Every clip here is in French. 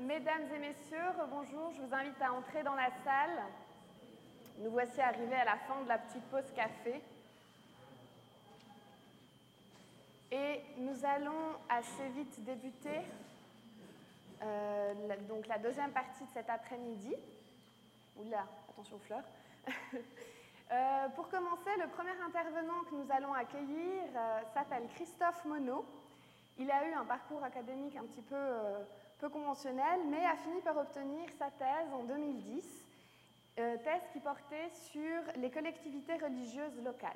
Mesdames et messieurs, bonjour. Je vous invite à entrer dans la salle. Nous voici arrivés à la fin de la petite pause café. Et nous allons assez vite débuter euh, la, donc la deuxième partie de cet après-midi. Oula, attention aux fleurs. euh, pour commencer, le premier intervenant que nous allons accueillir euh, s'appelle Christophe Monod. Il a eu un parcours académique un petit peu, peu, conventionnel, mais a fini par obtenir sa thèse en 2010, euh, thèse qui portait sur les collectivités religieuses locales.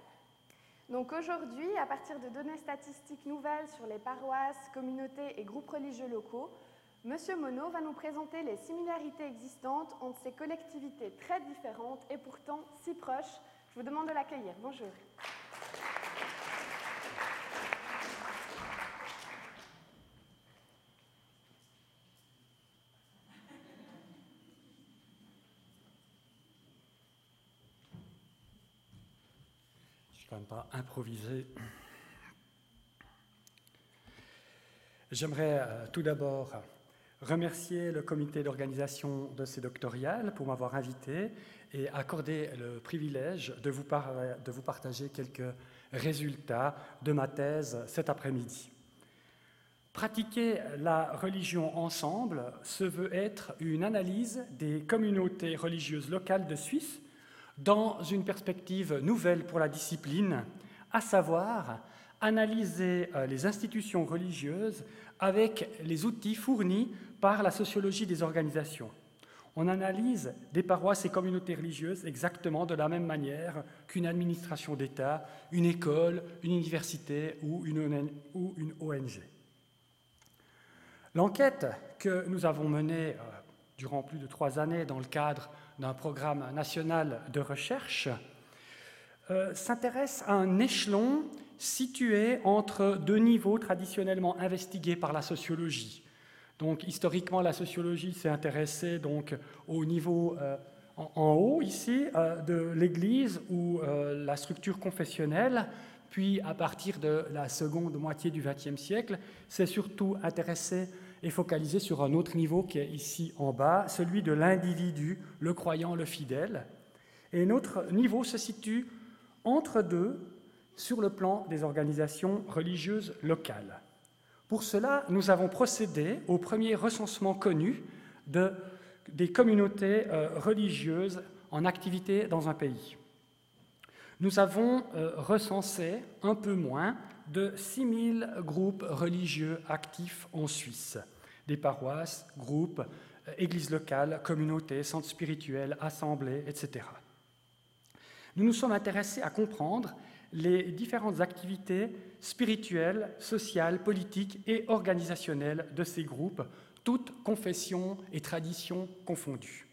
Donc aujourd'hui, à partir de données statistiques nouvelles sur les paroisses, communautés et groupes religieux locaux, Monsieur Monod va nous présenter les similarités existantes entre ces collectivités très différentes et pourtant si proches. Je vous demande de l'accueillir. Bonjour. Quand même pas improviser. J'aimerais euh, tout d'abord remercier le comité d'organisation de ces doctoriales pour m'avoir invité et accorder le privilège de vous, de vous, partager quelques résultats de ma thèse cet après-midi. Pratiquer la religion ensemble se veut être une analyse des communautés religieuses locales de Suisse dans une perspective nouvelle pour la discipline, à savoir analyser euh, les institutions religieuses avec les outils fournis par la sociologie des organisations. On analyse des paroisses et communautés religieuses exactement de la même manière qu'une administration d'État, une école, une université ou une, ONG. L'enquête que nous avons menée euh, durant plus de trois années dans le cadre d'un programme national de recherche euh, s'intéresse à un échelon situé entre deux niveaux traditionnellement investigués par la sociologie. Donc, historiquement, la sociologie s'est intéressée donc, au niveau euh, en, haut, ici, euh, de l'Église ou la structure confessionnelle, puis à partir de la seconde moitié du XXe siècle, s'est surtout intéressé et focalisé sur un autre niveau qui est ici en bas, celui de l'individu, le croyant, le fidèle. Et notre niveau se situe entre deux sur le plan des organisations religieuses locales. Pour cela, nous avons procédé au premier recensement connu de, des communautés euh, religieuses en activité dans un pays. Nous avons euh, recensé un peu moins de 6000 groupes religieux actifs en Suisse, des paroisses, groupes, euh, églises locales, communautés, centres spirituels, assemblées, etc. Nous nous sommes intéressés à comprendre les différentes activités spirituelles, sociales, politiques et organisationnelles de ces groupes, toutes confessions et traditions confondues.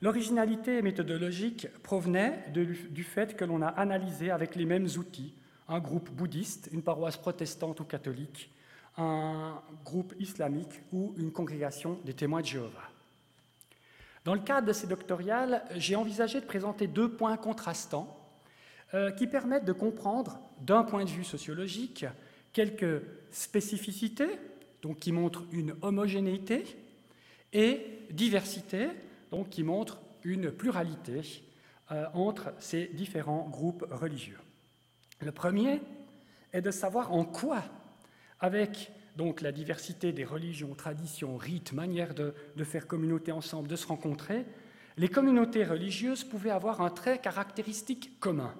L'originalité méthodologique provenait du fait que l'on a analysé avec les mêmes outils un groupe bouddhiste, une paroisse protestante ou catholique, un groupe islamique ou une congrégation des témoins de Jéhovah. Dans le cadre de ces doctoriales, j'ai envisagé de présenter deux points contrastants euh, qui permettent de comprendre, d'un point de vue sociologique, quelques spécificités, donc qui montrent une homogénéité, et diversité, donc qui montrent une pluralité euh, entre ces différents groupes religieux. Le premier est de savoir en quoi, avec donc la diversité des religions, traditions, rites, manières de, de faire communauté ensemble, de se rencontrer, les communautés religieuses pouvaient avoir un trait caractéristique commun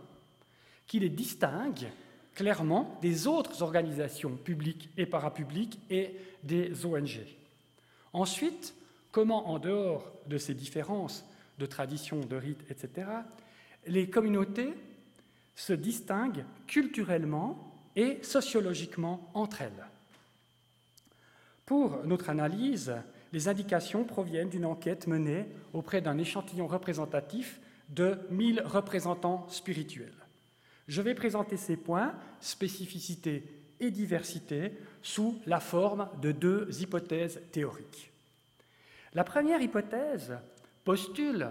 qui les distingue clairement des autres organisations publiques et parapubliques et des ONG. Ensuite, comment, en dehors de ces différences de traditions, de rites, etc., les communautés se distinguent culturellement et sociologiquement entre elles. Pour notre analyse, les indications proviennent d'une enquête menée auprès d'un échantillon représentatif de 1000 représentants spirituels. Je vais présenter ces points, spécificité et diversité, sous la forme de deux hypothèses théoriques. La première hypothèse postule,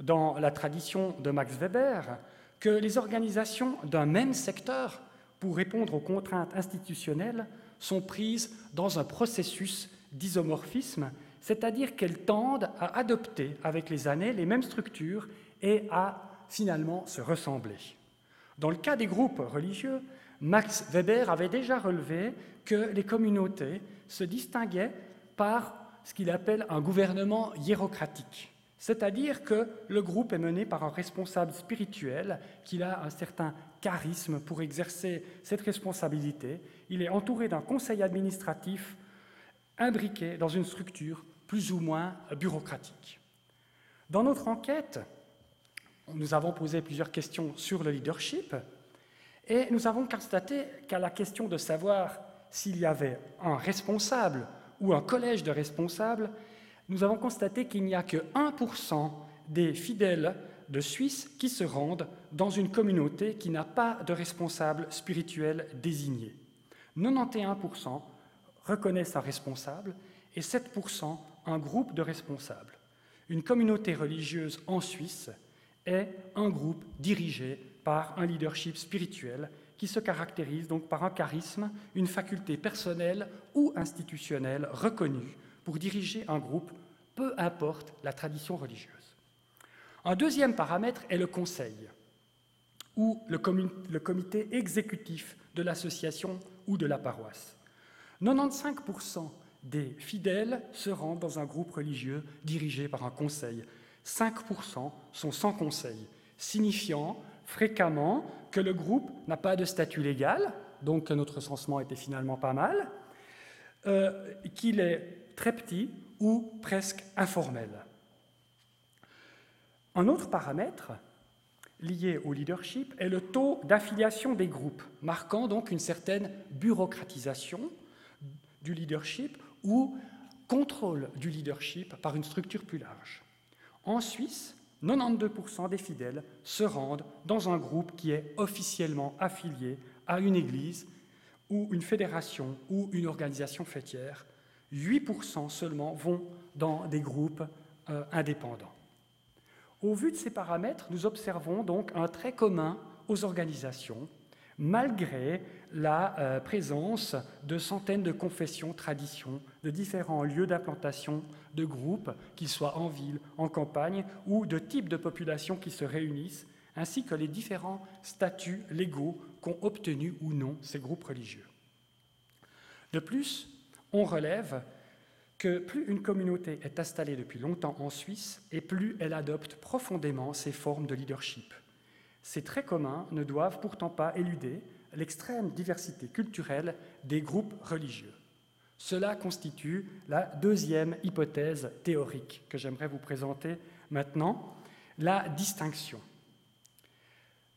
dans la tradition de Max Weber, que les organisations d'un même secteur, pour répondre aux contraintes institutionnelles, sont prises dans un processus d'isomorphisme, c'est-à-dire qu'elles tendent à adopter avec les années les mêmes structures et à finalement se ressembler. Dans le cas des groupes religieux, Max Weber avait déjà relevé que les communautés se distinguaient par ce qu'il appelle un gouvernement hiérocratique, c'est-à-dire que le groupe est mené par un responsable spirituel qui a un certain charisme pour exercer cette responsabilité. Il est entouré d'un conseil administratif imbriqué dans une structure plus ou moins bureaucratique. Dans notre enquête, nous avons posé plusieurs questions sur le leadership et nous avons constaté qu'à la question de savoir s'il y avait un responsable ou un collège de responsables, nous avons constaté qu'il n'y a que 1% des fidèles de Suisse qui se rendent dans une communauté qui n'a pas de responsable spirituel désigné. 91% reconnaissent un responsable et 7% un groupe de responsables. Une communauté religieuse en Suisse est un groupe dirigé par un leadership spirituel qui se caractérise donc par un charisme, une faculté personnelle ou institutionnelle reconnue pour diriger un groupe, peu importe la tradition religieuse. Un deuxième paramètre est le conseil, ou le, comité exécutif de l'association ou de la paroisse. 95% des fidèles se rendent dans un groupe religieux dirigé par un conseil. 5% sont sans conseil, signifiant fréquemment que le groupe n'a pas de statut légal, donc que notre recensement était finalement pas mal, euh, qu'il est très petit ou presque informel. Un autre paramètre lié au leadership est le taux d'affiliation des groupes, marquant donc une certaine bureaucratisation du leadership ou contrôle du leadership par une structure plus large. En Suisse, 92% des fidèles se rendent dans un groupe qui est officiellement affilié à une église ou une fédération ou une organisation fêtière. 8% seulement vont dans des groupes euh, indépendants. Au vu de ces paramètres, nous observons donc un trait commun aux organisations, malgré la euh, présence de centaines de confessions, traditions, de différents lieux d'implantation de groupes, qu'ils soient en ville, en campagne, ou de types de populations qui se réunissent, ainsi que les différents statuts légaux qu'ont obtenus ou non ces groupes religieux. De plus, on relève que plus une communauté est installée depuis longtemps en Suisse, et plus elle adopte profondément ces formes de leadership. Ces traits communs ne doivent pourtant pas éluder l'extrême diversité culturelle des groupes religieux. Cela constitue la deuxième hypothèse théorique que j'aimerais vous présenter maintenant, la distinction.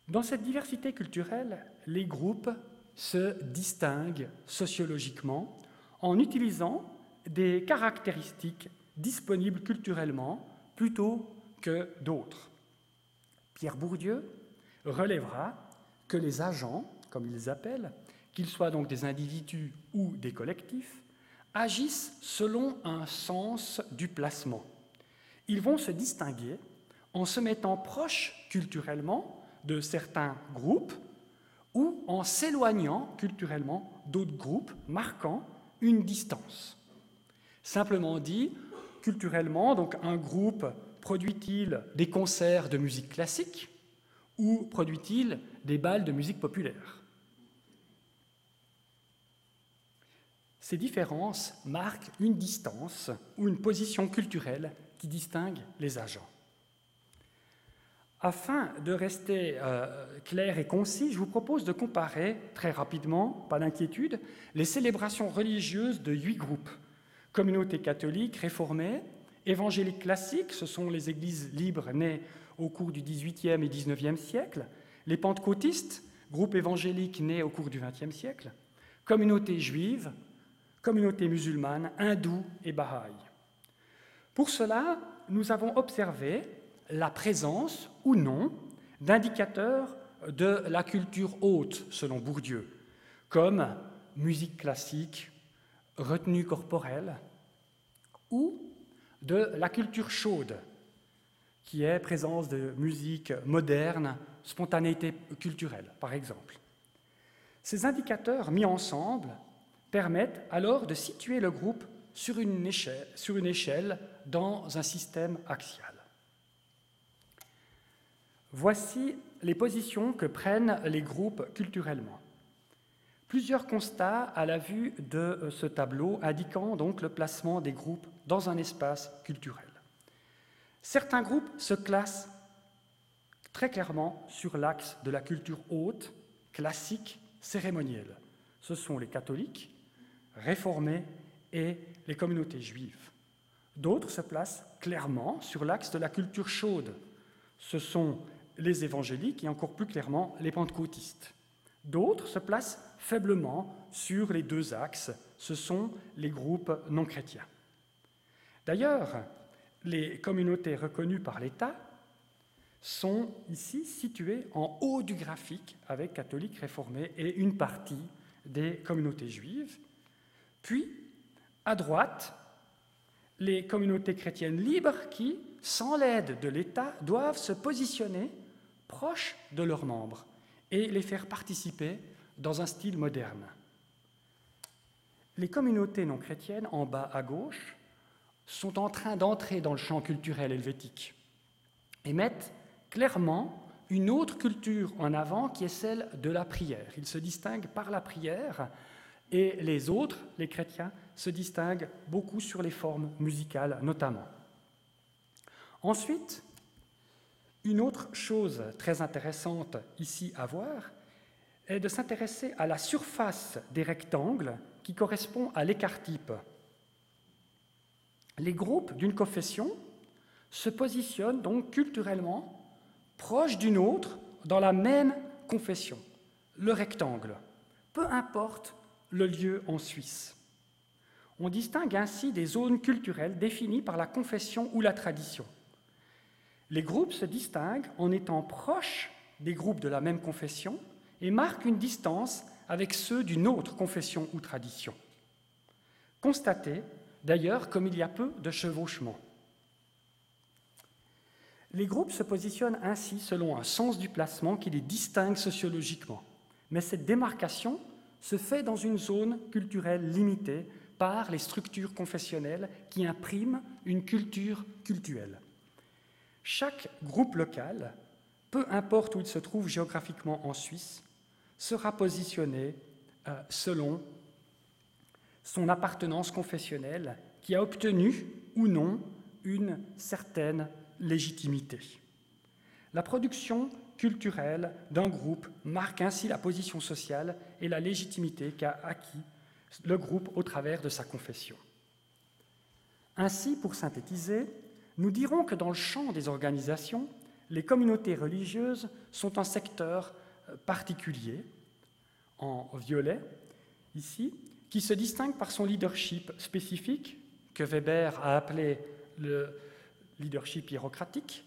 Dans cette diversité culturelle, les groupes se distinguent sociologiquement en utilisant des caractéristiques disponibles culturellement plutôt que d'autres. Pierre Bourdieu relèvera que les agents comme ils appellent, qu'ils soient donc des individus ou des collectifs, agissent selon un sens du placement. Ils vont se distinguer en se mettant proches culturellement de certains groupes ou en s'éloignant culturellement d'autres groupes, marquant une distance. Simplement dit, culturellement, donc un groupe produit-il des concerts de musique classique ou produit-il des balles de musique populaire? Ces différences marquent une distance ou une position culturelle qui distingue les agents. Afin de rester euh, clair et concis, je vous propose de comparer très rapidement, pas d'inquiétude, les célébrations religieuses de huit groupes. Communauté catholique, réformée, évangélique classique, ce sont les églises libres nées au cours du XVIIIe et XIXe siècle, les pentecôtistes, groupe évangélique né au cours du XXe siècle, communauté juive, communautés musulmanes, hindoues et bahaï. Pour cela, nous avons observé la présence ou non d'indicateurs de la culture haute, selon Bourdieu, comme musique classique, retenue corporelle, ou de la culture chaude, qui est présence de musique moderne, spontanéité culturelle, par exemple. Ces indicateurs mis ensemble permettent alors de situer le groupe sur une échelle, dans un système axial. Voici les positions que prennent les groupes culturellement. Plusieurs constats à la vue de euh, ce tableau indiquant donc le placement des groupes dans un espace culturel. Certains groupes se classent très clairement sur l'axe de la culture haute, classique, cérémonielle. Ce sont les catholiques, réformés et les communautés juives. D'autres se placent clairement sur l'axe de la culture chaude. Ce sont les évangéliques et encore plus clairement les pentecôtistes. D'autres se placent faiblement sur les deux axes, ce sont les groupes non chrétiens. D'ailleurs, les communautés reconnues par l'État sont ici situées en haut du graphique avec catholiques réformés et une partie des communautés juives. Puis, à droite, les communautés chrétiennes libres qui, sans l'aide de l'État, doivent se positionner proches de leurs membres et les faire participer dans un style moderne. Les communautés non chrétiennes, en bas à gauche, sont en train d'entrer dans le champ culturel helvétique et mettent clairement une autre culture en avant qui est celle de la prière. Ils se distinguent par la prière et les autres, les chrétiens, se distinguent beaucoup sur les formes musicales notamment. Ensuite, une autre chose très intéressante ici à voir est de s'intéresser à la surface des rectangles qui correspond à l'écart-type. Les groupes d'une confession se positionnent donc culturellement proches d'une autre dans la même confession, le rectangle, peu importe le lieu en Suisse. On distingue ainsi des zones culturelles définies par la confession ou la tradition. Les groupes se distinguent en étant proches des groupes de la même confession et marquent une distance avec ceux d'une autre confession ou tradition. Constatez d'ailleurs comme il y a peu de chevauchement. Les groupes se positionnent ainsi selon un sens du placement qui les distingue sociologiquement. Mais cette démarcation se fait dans une zone culturelle limitée par les structures confessionnelles qui impriment une culture cultuelle. Chaque groupe local, peu importe où il se trouve géographiquement en Suisse, sera positionné euh, selon son appartenance confessionnelle qui a obtenu ou non une certaine légitimité. La production culturelle d'un groupe marque ainsi la position sociale et la légitimité qu'a acquis le groupe au travers de sa confession. Ainsi, pour synthétiser, nous dirons que dans le champ des organisations, les communautés religieuses sont un secteur euh, particulier, en violet, ici, qui se distingue par son leadership spécifique, que Weber a appelé le leadership hiérocratique,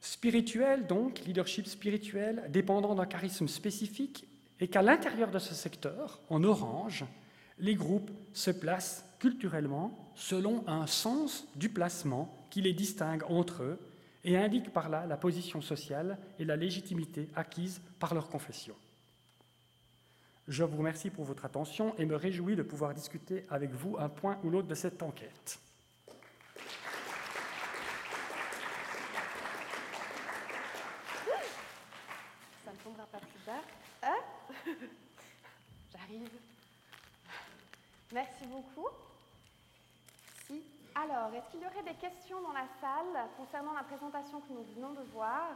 spirituel donc, leadership spirituel, dépendant d'un charisme spécifique, et qu'à l'intérieur de ce secteur, en orange, les groupes se placent culturellement selon un sens du placement qui les distingue entre eux et indique par là la position sociale et la légitimité acquise par leur confession. Je vous remercie pour votre attention et me réjouis de pouvoir discuter avec vous un point ou l'autre de cette enquête. Ça ne tombera pas plus bas. Ah J'arrive. Merci beaucoup. Alors, est-ce qu'il y aurait des questions dans la salle concernant la présentation que nous venons de voir?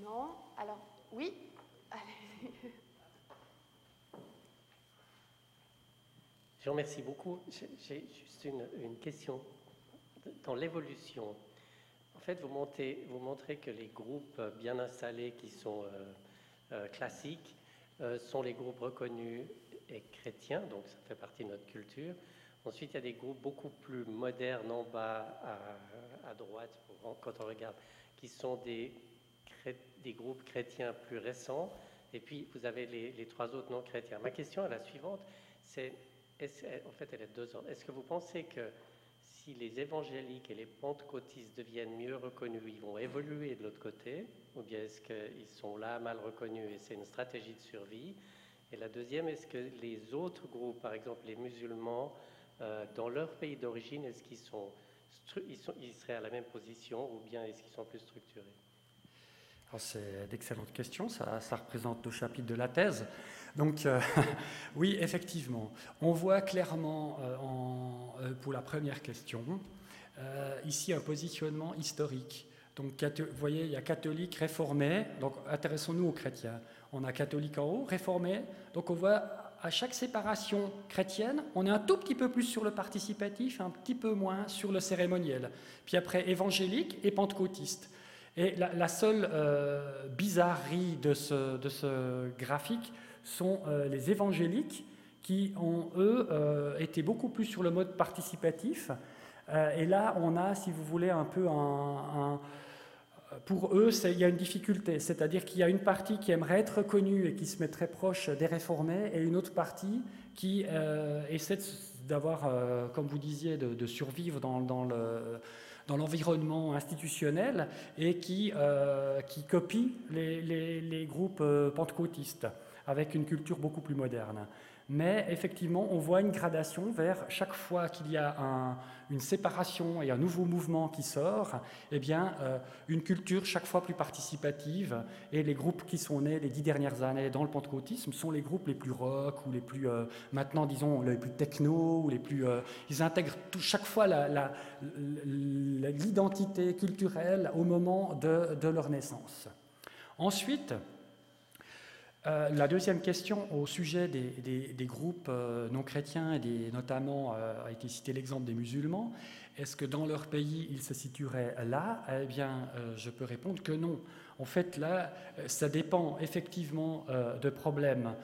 Non Alors, oui Allez. Je remercie beaucoup. J'ai juste une, question. Dans l'évolution, en fait, vous, vous, montrez que les groupes bien installés qui sont euh, euh, classiques euh, sont les groupes reconnus et chrétiens, donc ça fait partie de notre culture. Ensuite, il y a des groupes beaucoup plus modernes en bas à, droite, quand on regarde, qui sont des, des, groupes chrétiens plus récents. Et puis, vous avez les, trois autres non chrétiens. Ma question est la suivante, c'est, en fait, elle est deux ans. Est-ce que vous pensez que si les évangéliques et les pentecôtistes deviennent mieux reconnus, ils vont évoluer de l'autre côté? Ou bien est-ce qu'ils sont là mal reconnus et c'est une stratégie de survie? Et la deuxième, est-ce que les autres groupes, par exemple les musulmans, euh, dans leur pays d'origine, est-ce qu'ils sont, ils sont, ils seraient à la même position ou bien est-ce qu'ils sont plus structurés? C'est d'excellentes questions, ça, ça, représente le chapitre de la thèse. Donc euh, oui, effectivement, on voit clairement euh, pour la première question ici un positionnement historique. Donc vous voyez, il y a catholique, réformé, donc intéressons-nous aux chrétiens. On a catholique en haut, réformé, donc on voit à chaque séparation chrétienne, on est un tout petit peu plus sur le participatif, un petit peu moins sur le cérémoniel. Puis après, évangélique et pentecôtiste. Et la, seule euh, bizarrerie de ce, graphique sont euh, les évangéliques qui ont, eux, euh, été beaucoup plus sur le mode participatif. et là, on a, si vous voulez, un peu un pour eux, il y a une difficulté, c'est-à-dire qu'il y a une partie qui aimerait être reconnue et qui se met très proche des réformés, et une autre partie qui euh, essaie d'avoir, euh, comme vous disiez, de, survivre dans, l'environnement institutionnel et qui, euh, copie les groupes pentecôtistes avec une culture beaucoup plus moderne mais effectivement, on voit une gradation vers chaque fois qu'il y a une séparation et un nouveau mouvement qui sort, eh bien, euh, une culture chaque fois plus participative. Et les groupes qui sont nés les dix dernières années dans le pentecôtisme sont les groupes les plus rock ou les plus, euh, maintenant, disons, les plus techno ou les plus. Euh, ils intègrent chaque fois l'identité culturelle au moment de leur naissance. Ensuite, euh, la deuxième question au sujet des, groupes euh, non chrétiens, et notamment euh, a été cité l'exemple des musulmans, est-ce que dans leur pays ils se situeraient là? Eh bien, je peux répondre que non. En fait, là, ça dépend effectivement de problèmes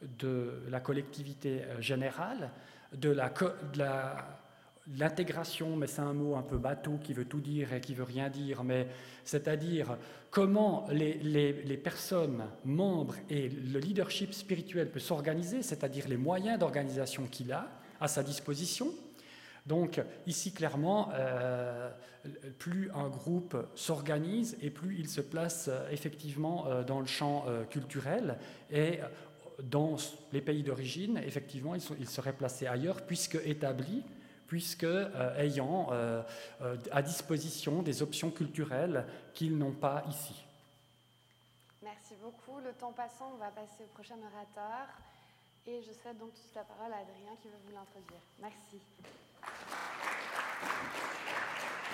de la collectivité générale, de la, de la l'intégration, mais c'est un mot un peu bateau qui veut tout dire et qui veut rien dire, mais c'est-à-dire comment les, personnes, membres et le leadership spirituel peut s'organiser, c'est-à-dire les moyens d'organisation qu'il a à sa disposition. Donc ici, clairement, euh, plus un groupe s'organise et plus il se place euh, effectivement euh, dans le champ culturel et dans les pays d'origine, effectivement, ils, ils seraient placés ailleurs puisque établis puisque euh, ayant euh, euh, à disposition des options culturelles qu'ils n'ont pas ici. Merci beaucoup. Le temps passant, on va passer au prochain orateur. Et je cède donc toute la parole à Adrien qui veut vous l'introduire. Merci.